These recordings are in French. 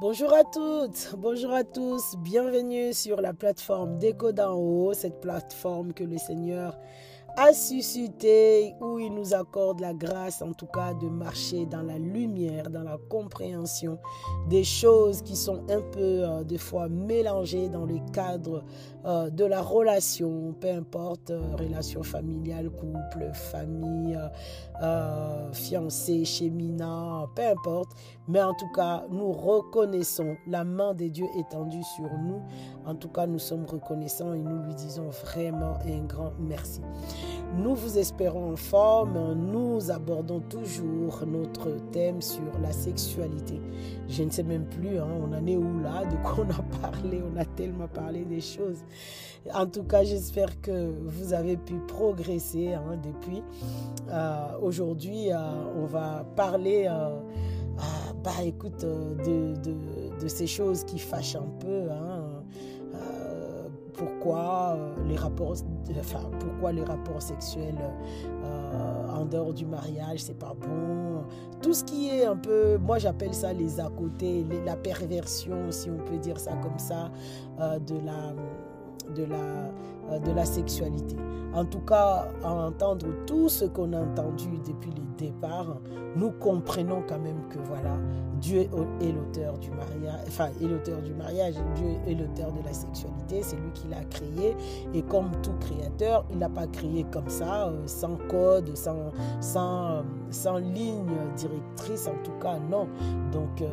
Bonjour à toutes, bonjour à tous, bienvenue sur la plateforme d'Écho d'en haut, cette plateforme que le Seigneur a suscité, où il nous accorde la grâce en tout cas de marcher dans la lumière, dans la compréhension des choses qui sont un peu euh, des fois mélangées dans le cadre euh, de la relation, peu importe, euh, relation familiale, couple, famille, fiancé, cheminat, peu importe. Mais en tout cas, nous reconnaissons la main de Dieu étendue sur nous. En tout cas, nous sommes reconnaissants et nous lui disons vraiment un grand merci. Nous vous espérons en forme. Nous abordons toujours notre thème sur la sexualité. Je ne sais même plus, hein, on en est où là, de quoi on a parlé. On a tellement parlé des choses. En tout cas, j'espère que vous avez pu progresser hein, depuis. Euh, aujourd'hui, euh, on va parler... Euh, bah écoute, de, ces choses qui fâchent un peu. Hein, pourquoi les rapports, enfin, pourquoi les rapports sexuels euh, en dehors du mariage, c'est pas bon. Tout ce qui est un peu, moi j'appelle ça les à côté, la perversion, si on peut dire ça comme ça, euh, de la de la, de la sexualité. En tout cas, à entendre tout ce qu'on a entendu depuis le départ, nous comprenons quand même que voilà, Dieu est l'auteur du mariage, enfin, est l'auteur du mariage, Dieu est l'auteur de la sexualité, c'est lui qui l'a créé. Et comme tout créateur, il n'a pas créé comme ça, euh, sans code, sans, sans, euh, sans ligne directrice, en tout cas, non. Donc, euh,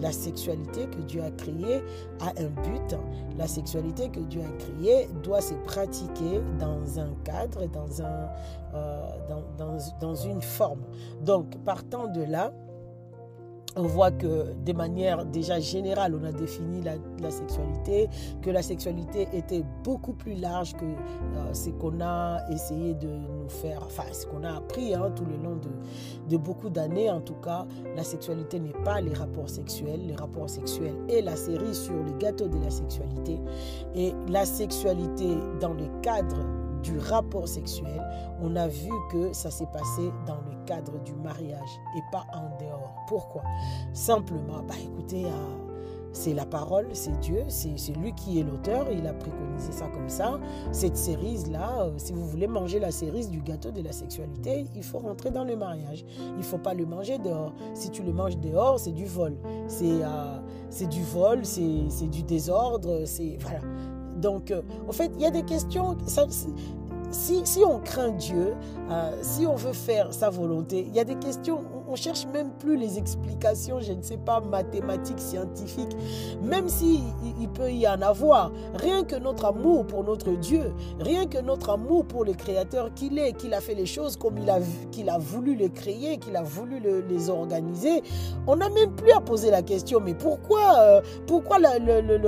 la sexualité que Dieu a créée a un but. La sexualité que Dieu a créée doit se pratiquer dans un cadre, dans, un, dans, dans, dans une forme. Donc, partant de là, on voit que de manière déjà générale, on a défini la, sexualité, que la sexualité était beaucoup plus large que euh, ce qu'on a essayé de nous faire, enfin ce qu'on a appris hein, tout le long de, de beaucoup d'années. En tout cas, la sexualité n'est pas les rapports sexuels. Les rapports sexuels et la série sur les gâteaux de la sexualité. Et la sexualité dans le cadre du rapport sexuel, on a vu que ça s'est passé dans le cadre du mariage et pas en dehors. Pourquoi? Simplement, bah écoutez, euh, c'est la parole, c'est Dieu, c'est lui qui est l'auteur, il a préconisé ça comme ça. Cette cerise-là, euh, si vous voulez manger la cerise du gâteau de la sexualité, il faut rentrer dans le mariage. Il ne faut pas le manger dehors. Si tu le manges dehors, c'est du vol. C'est euh, du vol, c'est du désordre, c'est... Voilà. Donc, euh, en fait, il y a des questions. si, si, on craint Dieu, euh, si on veut faire sa volonté, il y a des questions on cherche même plus les explications, je ne sais pas, mathématiques, scientifiques, même si il peut y en avoir. Rien que notre amour pour notre Dieu, rien que notre amour pour le Créateur qu'il est, qu'il a fait les choses comme il a, qu'il a voulu les créer, qu'il a voulu les organiser, on n'a même plus à poser la question, mais pourquoi, euh, pourquoi la,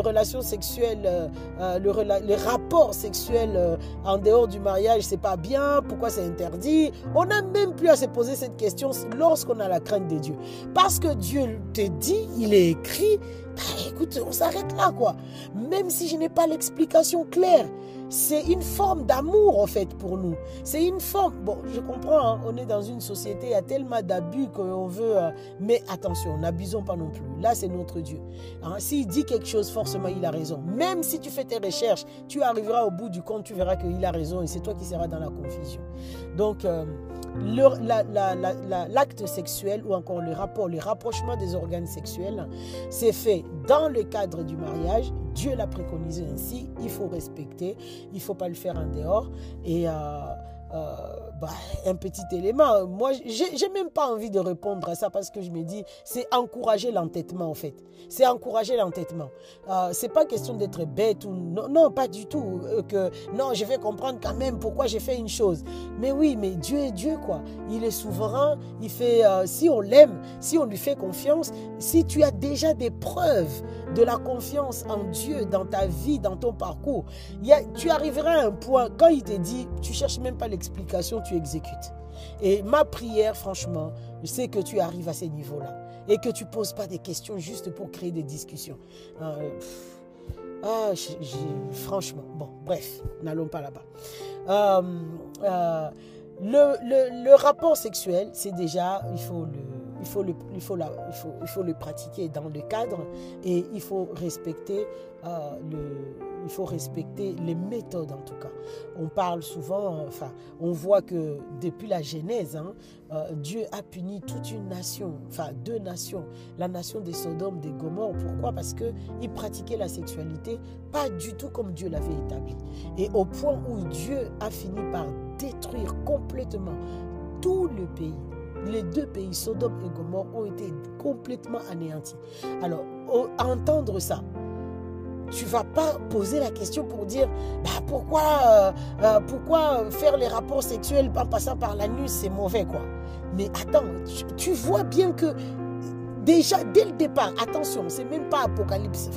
relation sexuelle, euh, euh, le, les rapports sexuels en dehors du mariage, c'est pas bien, pourquoi c'est interdit? On n'a même plus à se poser cette question lorsque qu'on a la crainte de Dieu. Parce que Dieu te dit, il est écrit, bah, écoute, on s'arrête là, quoi. Même si je n'ai pas l'explication claire. C'est une forme d'amour, en fait, pour nous. C'est une forme. Bon, je comprends, hein, on est dans une société, il y a tellement d'abus qu'on veut. Euh, mais attention, n'abusons pas non plus. Là, c'est notre Dieu. Hein. S'il dit quelque chose, forcément, il a raison. Même si tu fais tes recherches, tu arriveras au bout du compte, tu verras qu'il a raison et c'est toi qui seras dans la confusion. Donc, euh, l'acte sexuel ou encore le rapport, le rapprochement des organes sexuels, c'est fait dans le cadre du mariage. Dieu l'a préconisé ainsi. Il faut respecter. Il ne faut pas le faire en dehors. Et euh, euh, bah, un petit élément. Moi, j'ai même pas envie de répondre à ça parce que je me dis, c'est encourager l'entêtement en fait. C'est encourager l'entêtement. Euh, c'est pas question d'être bête ou non, pas du tout. Euh, que non, je vais comprendre quand même pourquoi j'ai fait une chose. Mais oui, mais Dieu est Dieu quoi. Il est souverain. Il fait. Euh, si on l'aime, si on lui fait confiance, si tu as déjà des preuves de la confiance en Dieu dans ta vie, dans ton parcours, tu arriveras à un point quand il te dit, tu cherches même pas l'explication tu exécutes. Et ma prière, franchement, sais que tu arrives à ces niveaux-là et que tu poses pas des questions juste pour créer des discussions. Euh, ah, franchement, bon, bref, n'allons pas là-bas. Euh, euh, le, le, rapport sexuel, c'est déjà, il faut le, il faut, le, il, faut la, il, faut, il faut le pratiquer dans le cadre et il faut respecter euh, le, il faut respecter les méthodes en tout cas. On parle souvent, enfin, on voit que depuis la Genèse, hein, euh, Dieu a puni toute une nation, enfin deux nations, la nation des Sodomes, des Gomorres. Pourquoi? Parce qu'ils pratiquaient la sexualité pas du tout comme Dieu l'avait établi. Et au point où Dieu a fini par détruire complètement tout le pays les deux pays, Sodome et Gomorre, ont été complètement anéantis. Alors, entendre ça, tu vas pas poser la question pour dire bah, pourquoi, euh, euh, pourquoi faire les rapports sexuels en passant par la nuit, c'est mauvais quoi. Mais attends, tu, vois bien que déjà dès le départ, attention, c'est même pas Apocalypse,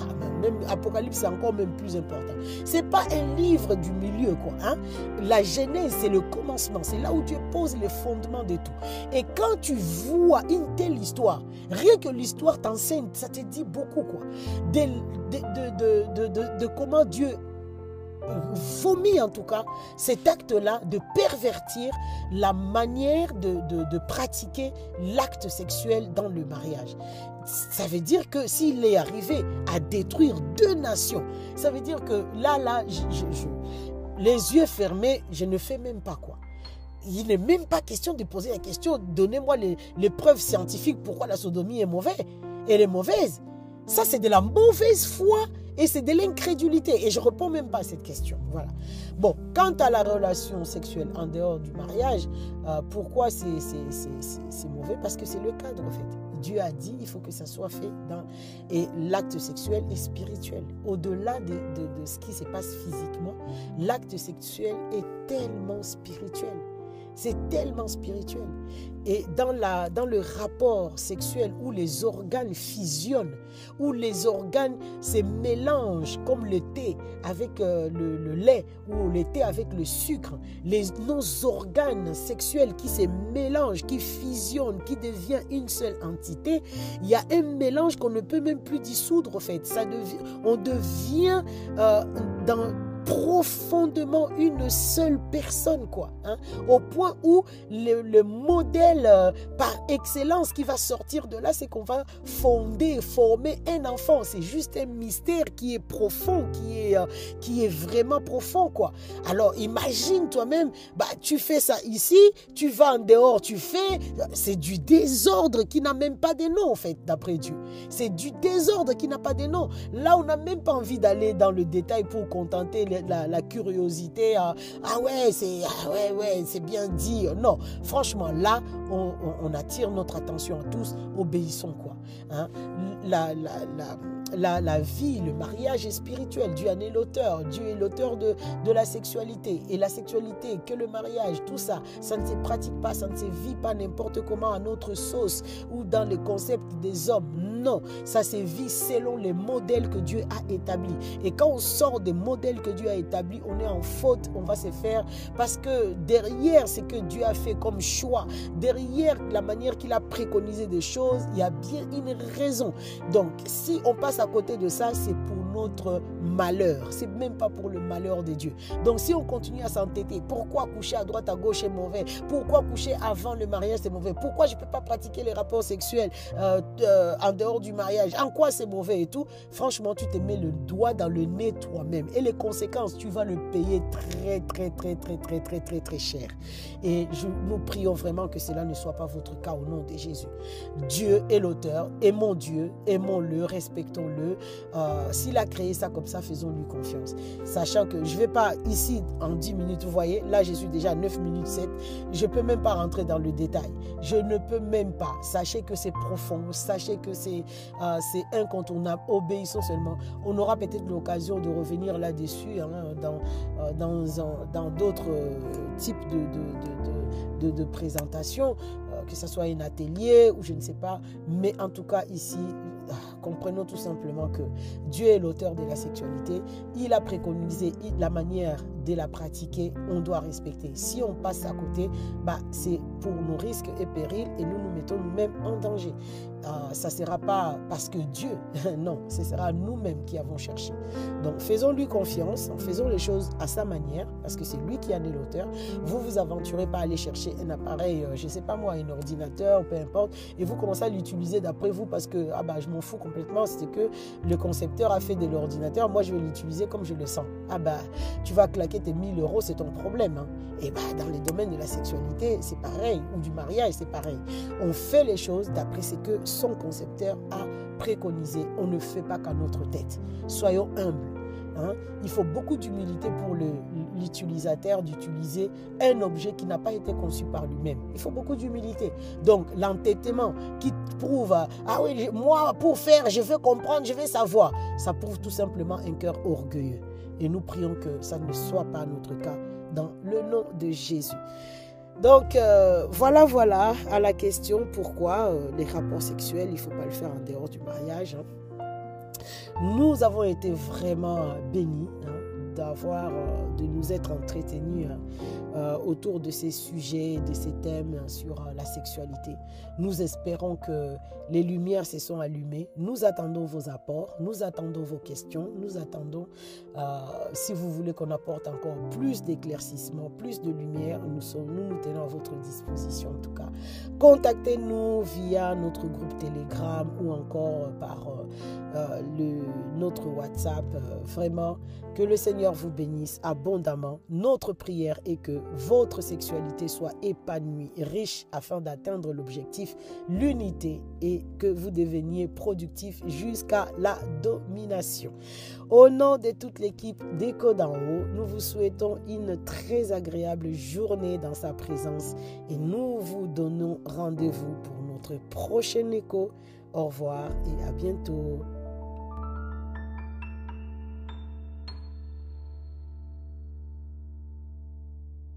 Apocalypse c'est encore même plus important. C'est pas un livre du milieu quoi. Hein? La Genèse c'est le commencement, c'est là où Dieu pose les fondements de tout. Et quand tu vois une telle histoire, rien que l'histoire t'enseigne, ça te dit beaucoup quoi. De comment Dieu vomit en tout cas cet acte-là de pervertir la manière de, de pratiquer l'acte sexuel dans le mariage. Ça veut dire que s'il est arrivé à détruire deux nations, ça veut dire que là, là, les yeux fermés, je ne fais même pas quoi. Il n'est même pas question de poser la question, donnez-moi les, les preuves scientifiques pourquoi la sodomie est mauvaise. Elle est mauvaise. Ça, c'est de la mauvaise foi et c'est de l'incrédulité. Et je ne réponds même pas à cette question. Voilà. Bon, quant à la relation sexuelle en dehors du mariage, euh, pourquoi c'est mauvais? Parce que c'est le cadre, en fait. Dieu a dit, il faut que ça soit fait dans... Et l'acte sexuel est spirituel. Au-delà de, de, de ce qui se passe physiquement, l'acte sexuel est tellement spirituel. C'est tellement spirituel. Et dans, la, dans le rapport sexuel où les organes fusionnent, où les organes se mélangent comme le thé avec euh, le, lait ou le thé avec le sucre, les, nos organes sexuels qui se mélangent, qui fusionnent, qui deviennent une seule entité, il y a un mélange qu'on ne peut même plus dissoudre en fait. Ça devient, on devient euh, dans profondément une seule personne, quoi. Hein, au point où le, modèle euh, par excellence qui va sortir de là, c'est qu'on va fonder, former un enfant. C'est juste un mystère qui est profond, qui est, euh, qui est vraiment profond, quoi. Alors imagine toi-même, bah, tu fais ça ici, tu vas en dehors, tu fais. C'est du désordre qui n'a même pas de nom, en fait, d'après Dieu. C'est du désordre qui n'a pas de nom. Là, on n'a même pas envie d'aller dans le détail pour contenter la, curiosité. ah, ah ouais, c'est ah ouais, ouais, bien dit. Non, franchement, là, on, attire notre attention à tous. Obéissons quoi. Hein? La, la, la la, vie, le mariage est spirituel. Dieu en est l'auteur. Dieu est l'auteur de, de la sexualité. Et la sexualité, que le mariage, tout ça, ça ne se pratique pas, ça ne se vit pas n'importe comment à notre sauce ou dans les concepts des hommes. Non, ça se vit selon les modèles que Dieu a établis. Et quand on sort des modèles que Dieu a établis, on est en faute, on va se faire parce que derrière ce que Dieu a fait comme choix, derrière la manière qu'il a préconisé des choses, il y a bien une raison. Donc, si on passe à côté de ça, c'est pour notre malheur. C'est même pas pour le malheur de Dieu. Donc si on continue à s'entêter, pourquoi coucher à droite, à gauche est mauvais? Pourquoi coucher avant le mariage c'est mauvais? Pourquoi je ne peux pas pratiquer les rapports sexuels euh, euh, en dehors du mariage? En quoi c'est mauvais et tout? Franchement, tu te mets le doigt dans le nez toi-même. Et les conséquences, tu vas le payer très, très, très, très, très, très, très, très cher. Et nous prions vraiment que cela ne soit pas votre cas au nom de Jésus. Dieu est l'auteur. Aimons Dieu, aimons-le, respectons-le. Euh, S'il a créé ça comme ça, faisons-lui confiance. Sachant que je ne vais pas ici en 10 minutes, vous voyez, là je suis déjà à 9 minutes 7. Je ne peux même pas rentrer dans le détail. Je ne peux même pas. Sachez que c'est profond. Sachez que c'est euh, incontournable. Obéissons seulement. On aura peut-être l'occasion de revenir là-dessus hein, dans euh, dans d'autres euh, types de, de, de, de présentations, euh, que ce soit un atelier ou je ne sais pas. Mais en tout cas, ici, comprenons tout simplement que Dieu est l'auteur de la sexualité. Il a préconisé la manière de la pratiquer. On doit respecter. Si on passe à côté, bah, c'est pour nos risques et périls et nous nous mettons nous-mêmes en danger. Euh, ça ne sera pas parce que Dieu, non, ce sera nous-mêmes qui avons cherché. Donc faisons-lui confiance, faisons les choses à sa manière, parce que c'est lui qui en est l'auteur. Vous vous aventurez pas à aller chercher un appareil, euh, je ne sais pas moi, un ordinateur, peu importe, et vous commencez à l'utiliser d'après vous parce que ah bah, je m'en fous complètement, c'est que le concepteur a fait de l'ordinateur, moi je vais l'utiliser comme je le sens. Ah bah tu vas claquer tes 1000 euros, c'est ton problème. Hein. Et bah dans les domaines de la sexualité, c'est pareil, ou du mariage, c'est pareil. On fait les choses d'après ce que son concepteur a préconisé. On ne fait pas qu'à notre tête. Soyons humbles. Hein. Il faut beaucoup d'humilité pour l'utilisateur d'utiliser un objet qui n'a pas été conçu par lui-même. Il faut beaucoup d'humilité. Donc l'entêtement qui prouve, ah oui, moi pour faire, je veux comprendre, je veux savoir, ça prouve tout simplement un cœur orgueilleux. Et nous prions que ça ne soit pas notre cas dans le nom de Jésus. Donc euh, voilà, voilà à la question pourquoi euh, les rapports sexuels, il ne faut pas le faire en dehors du mariage. Hein. Nous avons été vraiment bénis. Hein euh, de nous être entretenus hein, euh, autour de ces sujets, de ces thèmes sur euh, la sexualité. Nous espérons que les lumières se sont allumées. Nous attendons vos apports, nous attendons vos questions, nous attendons, si vous voulez qu'on apporte encore plus d'éclaircissement, plus de lumière, nous, sommes, nous nous tenons à votre disposition en tout cas. Contactez-nous via notre groupe Telegram ou encore par le, notre WhatsApp. vraiment, que le Seigneur vous bénisse abondamment. Notre prière est votre sexualité soit épanouie, riche, afin d'atteindre l'objectif, l'unité, et que vous deveniez productif jusqu'à la domination. Au nom de toute l'équipe d'Écho d'en haut, nous vous souhaitons une très agréable journée dans sa présence et nous vous donnons rendez-vous pour notre prochain écho. Au revoir et à bientôt.